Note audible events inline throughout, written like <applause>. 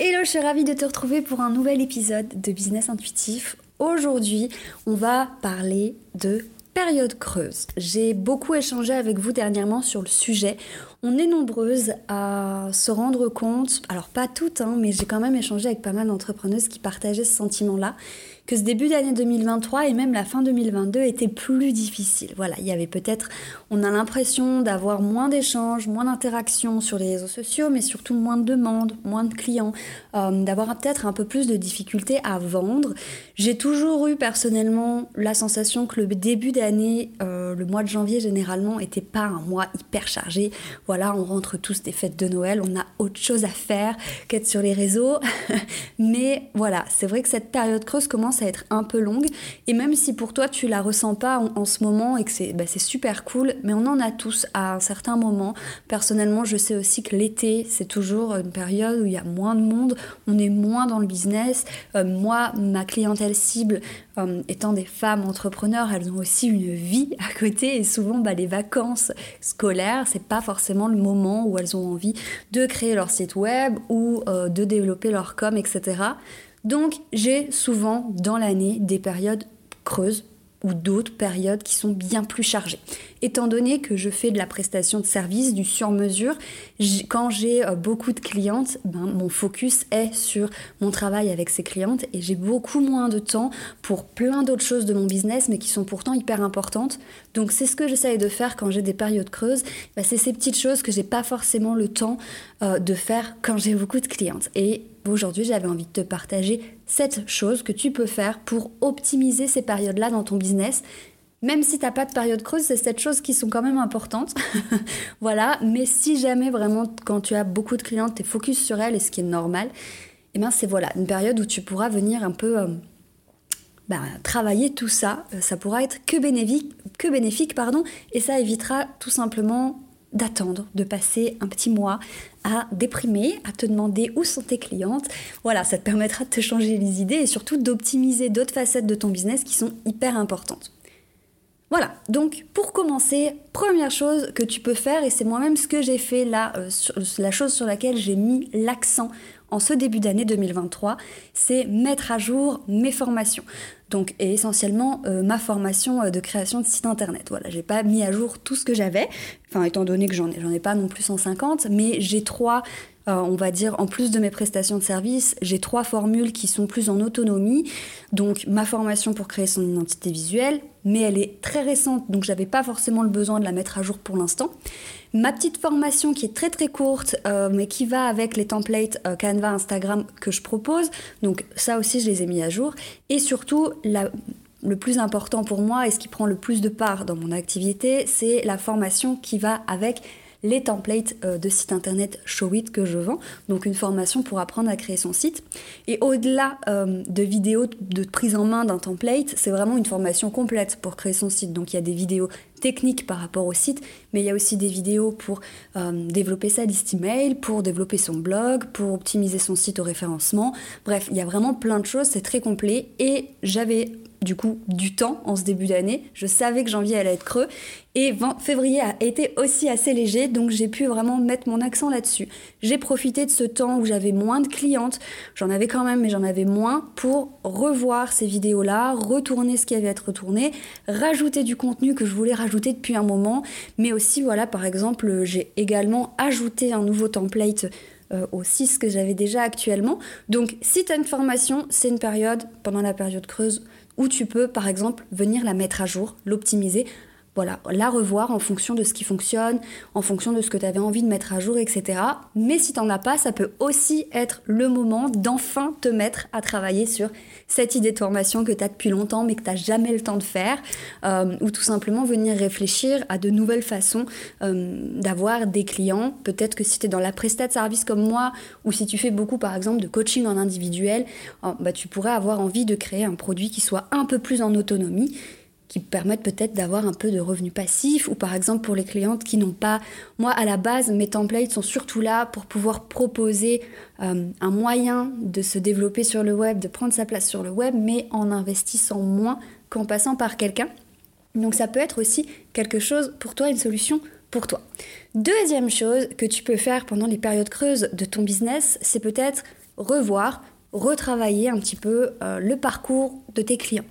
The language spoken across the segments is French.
Hello, je suis ravie de te retrouver pour un nouvel épisode de Business Intuitif. Aujourd'hui, on va parler de période creuse. J'ai beaucoup échangé avec vous dernièrement sur le sujet. On est nombreuses à se rendre compte, alors pas toutes, hein, mais j'ai quand même échangé avec pas mal d'entrepreneuses qui partageaient ce sentiment-là, que ce début d'année 2023 et même la fin 2022 était plus difficile. Voilà, il y avait peut-être, on a l'impression d'avoir moins d'échanges, moins d'interactions sur les réseaux sociaux, mais surtout moins de demandes, moins de clients, euh, d'avoir peut-être un peu plus de difficultés à vendre. J'ai toujours eu personnellement la sensation que le début d'année, euh, le mois de janvier généralement, était pas un mois hyper chargé. Voilà, on rentre tous des fêtes de Noël, on a autre chose à faire qu'être sur les réseaux. <laughs> mais voilà, c'est vrai que cette période creuse commence à être un peu longue. Et même si pour toi tu la ressens pas en, ce moment et que c'est bah, super cool, mais on en a tous à un certain moment. Personnellement, je sais aussi que l'été, c'est toujours une période où il y a moins de monde, on est moins dans le business. Euh, moi, ma clientèle cible, euh, étant des femmes entrepreneurs, elles ont aussi une vie à côté et souvent bah, les vacances scolaires, c'est pas forcément le moment où elles ont envie de créer leur site web ou euh, de développer leur com, etc. Donc j'ai souvent dans l'année des périodes creuses ou d'autres périodes qui sont bien plus chargées. Étant donné que je fais de la prestation de service, du sur-mesure, quand j'ai euh, beaucoup de clientes, ben, mon focus est sur mon travail avec ces clientes et j'ai beaucoup moins de temps pour plein d'autres choses de mon business, mais qui sont pourtant hyper importantes. Donc c'est ce que j'essaye de faire quand j'ai des périodes creuses. Ben, c'est ces petites choses que j'ai pas forcément le temps euh, de faire quand j'ai beaucoup de clientes. Et aujourd'hui, j'avais envie de te partager cette chose que tu peux faire pour optimiser ces périodes-là dans ton business même si tu n'as pas de période creuse, c'est cette chose qui sont quand même importantes. <laughs> voilà, mais si jamais vraiment, quand tu as beaucoup de clientes, tu es focus sur elles, et ce qui est normal, eh ben c'est voilà, une période où tu pourras venir un peu euh, bah, travailler tout ça. Euh, ça pourra être que bénéfique, que bénéfique pardon, et ça évitera tout simplement d'attendre, de passer un petit mois à déprimer, à te demander où sont tes clientes. Voilà, ça te permettra de te changer les idées et surtout d'optimiser d'autres facettes de ton business qui sont hyper importantes. Voilà, donc pour commencer, première chose que tu peux faire, et c'est moi-même ce que j'ai fait là, euh, la chose sur laquelle j'ai mis l'accent en ce début d'année 2023, c'est mettre à jour mes formations. Donc, essentiellement euh, ma formation euh, de création de site internet. Voilà, j'ai pas mis à jour tout ce que j'avais, enfin étant donné que j'en ai, j'en ai pas non plus 150, mais j'ai trois euh, on va dire, en plus de mes prestations de service, j'ai trois formules qui sont plus en autonomie. Donc, ma formation pour créer son identité visuelle, mais elle est très récente, donc j'avais pas forcément le besoin de la mettre à jour pour l'instant. Ma petite formation qui est très très courte, euh, mais qui va avec les templates euh, Canva, Instagram que je propose. Donc, ça aussi, je les ai mis à jour. Et surtout, le plus important pour moi et ce qui prend le plus de part dans mon activité, c'est la formation qui va avec les templates euh, de site internet Showit que je vends, donc une formation pour apprendre à créer son site. Et au-delà euh, de vidéos de prise en main d'un template, c'est vraiment une formation complète pour créer son site. Donc il y a des vidéos techniques par rapport au site, mais il y a aussi des vidéos pour euh, développer sa liste email, pour développer son blog, pour optimiser son site au référencement. Bref, il y a vraiment plein de choses, c'est très complet et j'avais du coup du temps en ce début d'année. Je savais que janvier allait être creux et février a été aussi assez léger, donc j'ai pu vraiment mettre mon accent là-dessus. J'ai profité de ce temps où j'avais moins de clientes, j'en avais quand même, mais j'en avais moins, pour revoir ces vidéos-là, retourner ce qui avait à être retourné, rajouter du contenu que je voulais rajouter depuis un moment, mais aussi, voilà, par exemple, j'ai également ajouté un nouveau template euh, au 6 que j'avais déjà actuellement. Donc, si tu as une formation, c'est une période, pendant la période creuse, où tu peux, par exemple, venir la mettre à jour, l'optimiser voilà, la revoir en fonction de ce qui fonctionne, en fonction de ce que tu avais envie de mettre à jour, etc. Mais si t'en as pas, ça peut aussi être le moment d'enfin te mettre à travailler sur cette idée de formation que tu as depuis longtemps mais que tu jamais le temps de faire, euh, ou tout simplement venir réfléchir à de nouvelles façons euh, d'avoir des clients. Peut-être que si tu es dans la prestat service comme moi, ou si tu fais beaucoup par exemple de coaching en individuel, euh, bah, tu pourrais avoir envie de créer un produit qui soit un peu plus en autonomie qui permettent peut-être d'avoir un peu de revenus passifs ou par exemple pour les clientes qui n'ont pas moi à la base mes templates sont surtout là pour pouvoir proposer euh, un moyen de se développer sur le web de prendre sa place sur le web mais en investissant moins qu'en passant par quelqu'un. Donc ça peut être aussi quelque chose pour toi une solution pour toi. Deuxième chose que tu peux faire pendant les périodes creuses de ton business c'est peut-être revoir retravailler un petit peu euh, le parcours de tes clients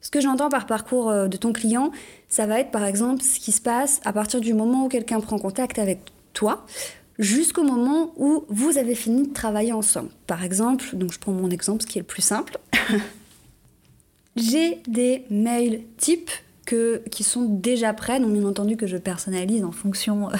ce que j'entends par parcours euh, de ton client, ça va être par exemple ce qui se passe à partir du moment où quelqu'un prend contact avec toi jusqu'au moment où vous avez fini de travailler ensemble. Par exemple, donc je prends mon exemple, ce qui est le plus simple. <laughs> J'ai des mails types qui sont déjà prêts, non bien entendu que je personnalise en fonction euh,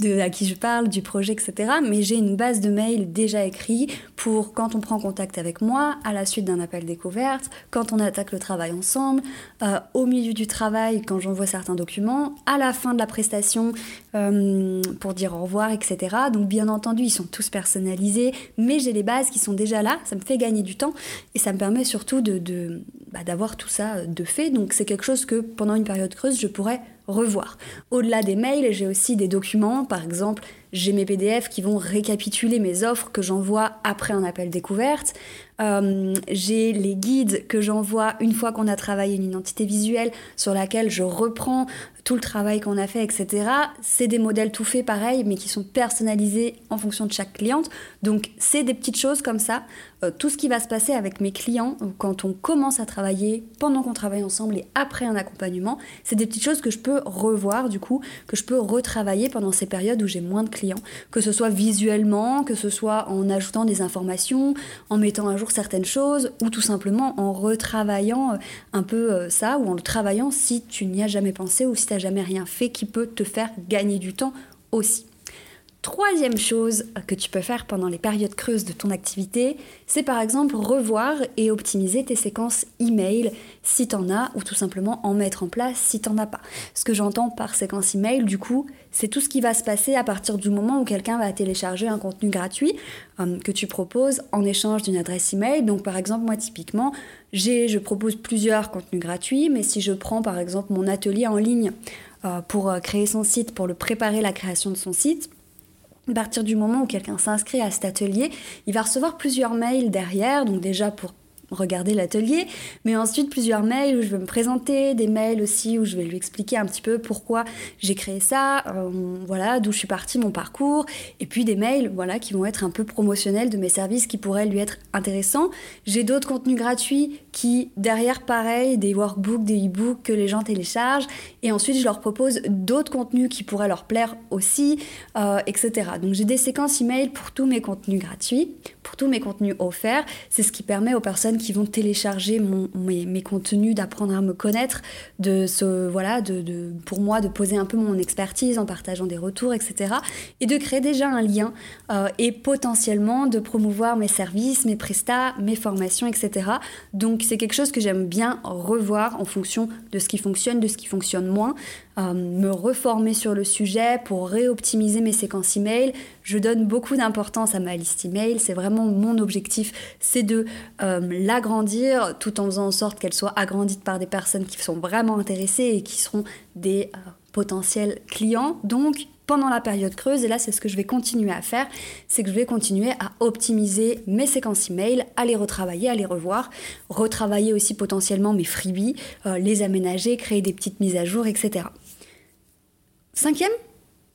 de à qui je parle, du projet, etc. Mais j'ai une base de mails déjà écrit pour quand on prend contact avec moi, à la suite d'un appel découverte, quand on attaque le travail ensemble, euh, au milieu du travail, quand j'envoie certains documents, à la fin de la prestation euh, pour dire au revoir, etc. Donc bien entendu, ils sont tous personnalisés, mais j'ai les bases qui sont déjà là, ça me fait gagner du temps et ça me permet surtout de bah, d'avoir tout ça de fait. Donc c'est quelque chose que pendant une période creuse, je pourrais revoir. Au-delà des mails, j'ai aussi des documents, par exemple, j'ai mes PDF qui vont récapituler mes offres que j'envoie après un appel découverte. Euh, j'ai les guides que j'envoie une fois qu'on a travaillé une identité visuelle sur laquelle je reprends tout le travail qu'on a fait, etc. C'est des modèles tout faits pareil, mais qui sont personnalisés en fonction de chaque cliente. Donc c'est des petites choses comme ça. Euh, tout ce qui va se passer avec mes clients quand on commence à travailler, pendant qu'on travaille ensemble et après un accompagnement, c'est des petites choses que je peux revoir du coup, que je peux retravailler pendant ces périodes où j'ai moins de clients que ce soit visuellement, que ce soit en ajoutant des informations, en mettant à jour certaines choses, ou tout simplement en retravaillant euh, un peu euh, ça, ou en le travaillant si tu n'y as jamais pensé ou si tu n'as jamais rien fait qui peut te faire gagner du temps aussi. Troisième chose que tu peux faire pendant les périodes creuses de ton activité, c'est par exemple revoir et optimiser tes séquences email si tu en as ou tout simplement en mettre en place si tu n'en as pas. Ce que j'entends par séquence email, du coup, c'est tout ce qui va se passer à partir du moment où quelqu'un va télécharger un contenu gratuit euh, que tu proposes en échange d'une adresse email. Donc par exemple, moi typiquement, je propose plusieurs contenus gratuits, mais si je prends par exemple mon atelier en ligne euh, pour euh, créer son site, pour le préparer la création de son site, à partir du moment où quelqu'un s'inscrit à cet atelier, il va recevoir plusieurs mails derrière, donc déjà pour regarder l'atelier, mais ensuite plusieurs mails où je vais me présenter, des mails aussi où je vais lui expliquer un petit peu pourquoi j'ai créé ça, euh, voilà, d'où je suis partie, mon parcours, et puis des mails, voilà, qui vont être un peu promotionnels de mes services qui pourraient lui être intéressants. J'ai d'autres contenus gratuits qui, derrière, pareil, des workbooks, des e-books que les gens téléchargent, et ensuite je leur propose d'autres contenus qui pourraient leur plaire aussi, euh, etc. Donc j'ai des séquences email pour tous mes contenus gratuits, pour tous mes contenus offerts. C'est ce qui permet aux personnes qui vont télécharger mes, contenus, d'apprendre à me connaître, de ce, voilà, de, pour moi de poser un peu mon expertise en partageant des retours, etc. Et de créer déjà un lien euh, et potentiellement de promouvoir mes services, mes prestats, mes formations, etc. Donc c'est quelque chose que j'aime bien revoir en fonction de ce qui fonctionne, de ce qui fonctionne moins, euh, me reformer sur le sujet pour réoptimiser mes séquences email. Je donne beaucoup d'importance à ma liste email. C'est vraiment mon objectif, c'est de euh, l'agrandir tout en faisant en sorte qu'elle soit agrandie par des personnes qui sont vraiment intéressées et qui seront des euh, potentiels clients. Donc pendant la période creuse, et là c'est ce que je vais continuer à faire, c'est que je vais continuer à optimiser mes séquences email, à les retravailler, à les revoir, retravailler aussi potentiellement mes freebies, les aménager, créer des petites mises à jour, etc. Cinquième,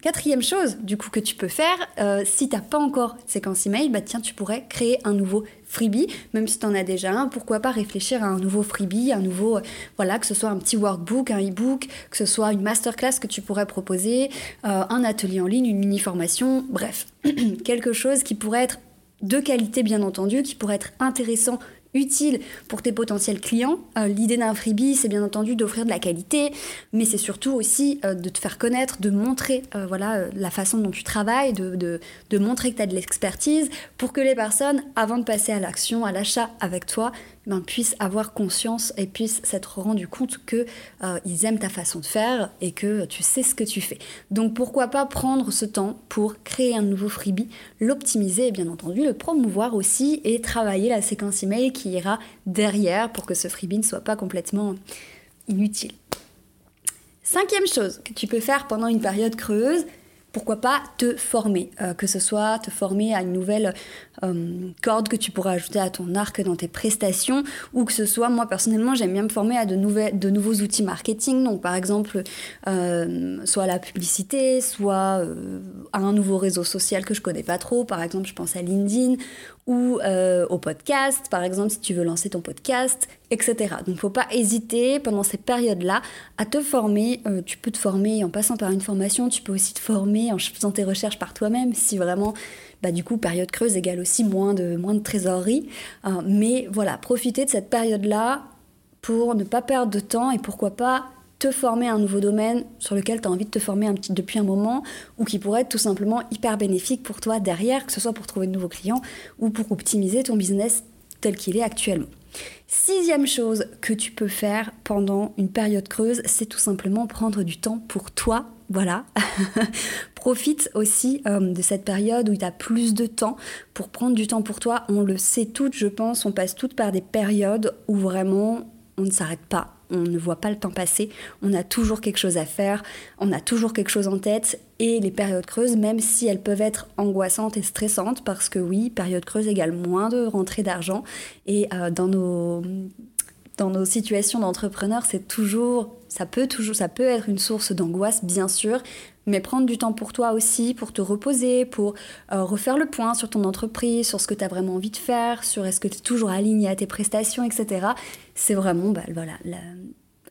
quatrième chose du coup que tu peux faire, euh, si tu n'as pas encore séquence email, bah tiens, tu pourrais créer un nouveau freebie, même si tu en as déjà un, pourquoi pas réfléchir à un nouveau freebie, un nouveau, euh, voilà, que ce soit un petit workbook, un e-book, que ce soit une masterclass que tu pourrais proposer, euh, un atelier en ligne, une mini-formation, bref, <clears throat> quelque chose qui pourrait être de qualité bien entendu, qui pourrait être intéressant utile pour tes potentiels clients. Euh, l'idée d'un freebie, c'est bien entendu d'offrir de la qualité, mais c'est surtout aussi euh, de te faire connaître, de montrer euh, voilà, la façon dont tu travailles, de, de montrer que tu as de l'expertise pour que les personnes, avant de passer à l'action, à l'achat avec toi, ben, puissent avoir conscience et puissent s'être rendu compte que euh, ils aiment ta façon de faire et que tu sais ce que tu fais. Donc pourquoi pas prendre ce temps pour créer un nouveau freebie, l'optimiser et bien entendu le promouvoir aussi et travailler la séquence email qui ira derrière pour que ce freebie ne soit pas complètement inutile. Cinquième chose que tu peux faire pendant une période creuse, pourquoi pas te former, euh, que ce soit te former à une nouvelle euh, corde que tu pourras ajouter à ton arc dans tes prestations, ou que ce soit, moi personnellement, j'aime bien me former à de, nouvelles, de nouveaux outils marketing, donc par exemple, euh, soit la publicité, soit à un nouveau réseau social que je connais pas trop, par exemple, je pense à LinkedIn, ou au podcast, par exemple, si tu veux lancer ton podcast, etc. Donc, faut pas hésiter pendant ces périodes-là à te former. Euh, tu peux te former en passant par une formation, tu peux aussi te former en faisant tes recherches par toi-même, si vraiment, bah, du coup, période creuse égale aussi moins de, moins de trésorerie. Euh, mais voilà, profitez de cette période-là pour ne pas perdre de temps et pourquoi pas te former un nouveau domaine sur lequel tu as envie de te former depuis un moment ou qui pourrait être tout simplement hyper bénéfique pour toi derrière, que ce soit pour trouver de nouveaux clients ou pour optimiser ton business tel qu'il est actuellement. Sixième chose que tu peux faire pendant une période creuse, c'est tout simplement prendre du temps pour toi. Voilà. <laughs> Profite aussi euh, de cette période où tu as plus de temps pour prendre du temps pour toi. On le sait toutes, je pense, on passe toutes par des périodes où vraiment on ne s'arrête pas on ne voit pas le temps passer, on a toujours quelque chose à faire, on a toujours quelque chose en tête et les périodes creuses, même si elles peuvent être angoissantes et stressantes, parce que oui, période creuse égale moins de rentrée d'argent et euh, dans nos dans nos situations d'entrepreneurs, c'est toujours, ça peut toujours, ça peut être une source d'angoisse, bien sûr, mais prendre du temps pour toi aussi, pour te reposer, pour euh, refaire le point sur ton entreprise, sur ce que tu as vraiment envie de faire, sur est-ce que tu es toujours aligné à tes prestations, etc. C'est vraiment bah, voilà,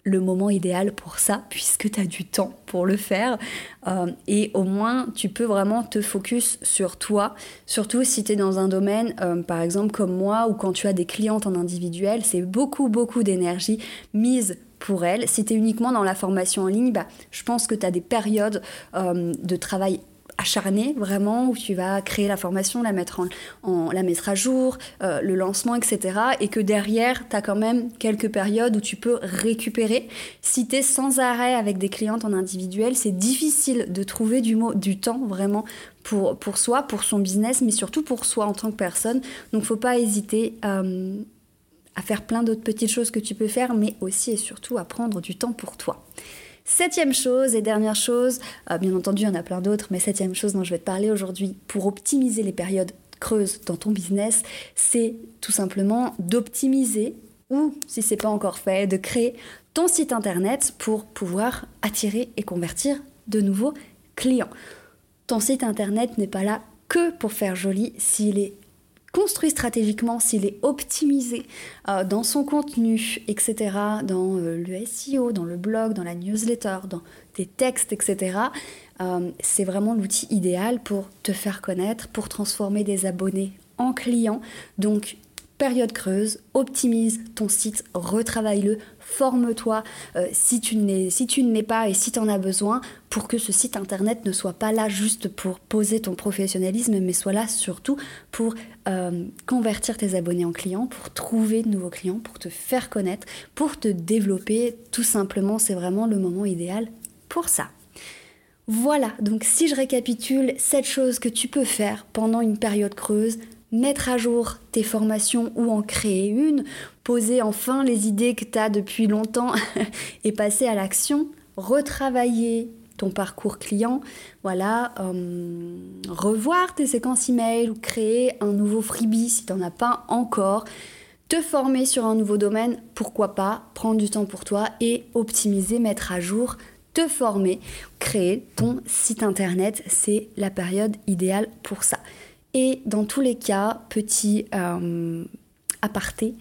le moment idéal pour ça, puisque tu as du temps pour le faire. Euh, et au moins, tu peux vraiment te focus sur toi, surtout si tu es dans un domaine, euh, par exemple comme moi, ou quand tu as des clientes en individuel, c'est beaucoup, beaucoup d'énergie mise pour elle. Si tu es uniquement dans la formation en ligne, bah, je pense que tu as des périodes euh, de travail acharné vraiment où tu vas créer la formation, la mettre, en, la mettre à jour, euh, le lancement, etc. Et que derrière, tu as quand même quelques périodes où tu peux récupérer. Si tu es sans arrêt avec des clientes en individuel, c'est difficile de trouver du, temps vraiment pour, pour soi, pour son business, mais surtout pour soi en tant que personne. Donc faut pas hésiter euh, à faire plein d'autres petites choses que tu peux faire, mais aussi et surtout à prendre du temps pour toi. Septième chose et dernière chose, euh, bien entendu il y en a plein d'autres, mais septième chose dont je vais te parler aujourd'hui pour optimiser les périodes creuses dans ton business, c'est tout simplement d'optimiser ou, si c'est pas encore fait, de créer ton site internet pour pouvoir attirer et convertir de nouveaux clients. Ton site internet n'est pas là que pour faire joli s'il est construit stratégiquement, s'il est optimisé euh, dans son contenu, etc., dans euh, le SEO, dans le blog, dans la newsletter, dans des textes, etc., euh, c'est vraiment l'outil idéal pour te faire connaître, pour transformer des abonnés en clients. Donc, période creuse, optimise ton site, retravaille-le, forme-toi euh, si tu ne l'es pas et si tu en as besoin pour que ce site internet ne soit pas là juste pour poser ton professionnalisme, mais soit là surtout pour euh, convertir tes abonnés en clients, pour trouver de nouveaux clients, pour te faire connaître, pour te développer. Tout simplement, c'est vraiment le moment idéal pour ça. Voilà, donc si je récapitule, cette chose que tu peux faire pendant une période creuse, mettre à jour tes formations ou en créer une, poser enfin les idées que tu as depuis longtemps <laughs> et passer à l'action, retravailler ton parcours client, voilà, euh, revoir tes séquences email ou créer un nouveau freebie si tu n'en as pas encore, te former sur un nouveau domaine, pourquoi pas, prendre du temps pour toi et optimiser, mettre à jour te former, créer ton site internet, c'est la période idéale pour ça. Et dans tous les cas, petit euh, aparté,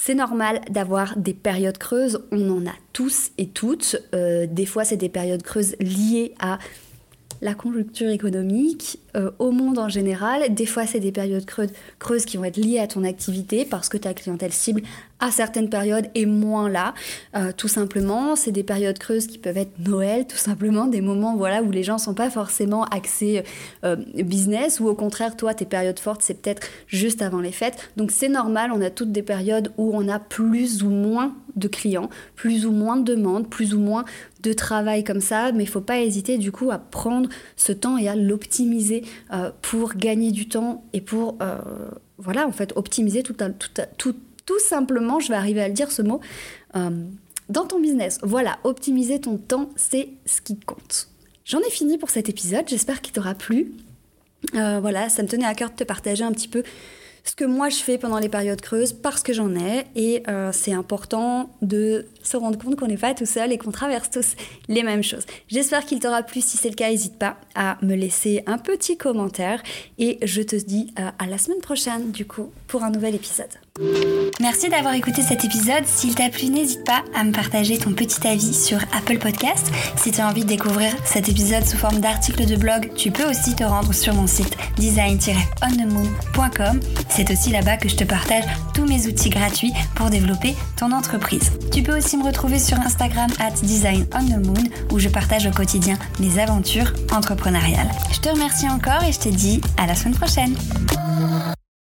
c'est normal d'avoir des périodes creuses, on en a tous et toutes. Euh, des fois, c'est des périodes creuses liées à la conjoncture économique, euh, au monde en général. Des fois, c'est des périodes creuses, qui vont être liées à ton activité parce que ta clientèle cible à certaines périodes et moins là. Euh, tout simplement, c'est des périodes creuses qui peuvent être Noël, tout simplement, des moments voilà, où les gens sont pas forcément axés euh, business, ou au contraire, toi, tes périodes fortes, c'est peut-être juste avant les fêtes. Donc c'est normal, on a toutes des périodes où on a plus ou moins de clients, plus ou moins de demandes, plus ou moins de travail comme ça, mais il faut pas hésiter du coup à prendre ce temps et à l'optimiser euh, pour gagner du temps et pour voilà en fait optimiser tout, tout, tout, tout simplement, je vais arriver à le dire ce mot, euh, dans ton business. Voilà, optimiser ton temps, c'est ce qui compte. J'en ai fini pour cet épisode, j'espère qu'il t'aura plu. Euh, voilà, ça me tenait à cœur de te partager un petit peu ce que moi je fais pendant les périodes creuses parce que j'en ai et euh, c'est important de se rendre compte qu'on n'est pas tout seul et qu'on traverse tous les mêmes choses. J'espère qu'il t'aura plu. Si c'est le cas, n'hésite pas à me laisser un petit commentaire et je te dis à la semaine prochaine du coup pour un nouvel épisode. Merci d'avoir écouté cet épisode. S'il t'a plu, n'hésite pas à me partager ton petit avis sur Apple Podcast. Si tu as envie de découvrir cet épisode sous forme d'article de blog, tu peux aussi te rendre sur mon site design-onthemoon.com. C'est aussi là-bas que je te partage tous mes outils gratuits pour développer ton entreprise. Tu peux aussi me retrouver sur Instagram at designonthemoon où je partage au quotidien mes aventures entrepreneuriales. Je te remercie encore et je te dis à la semaine prochaine.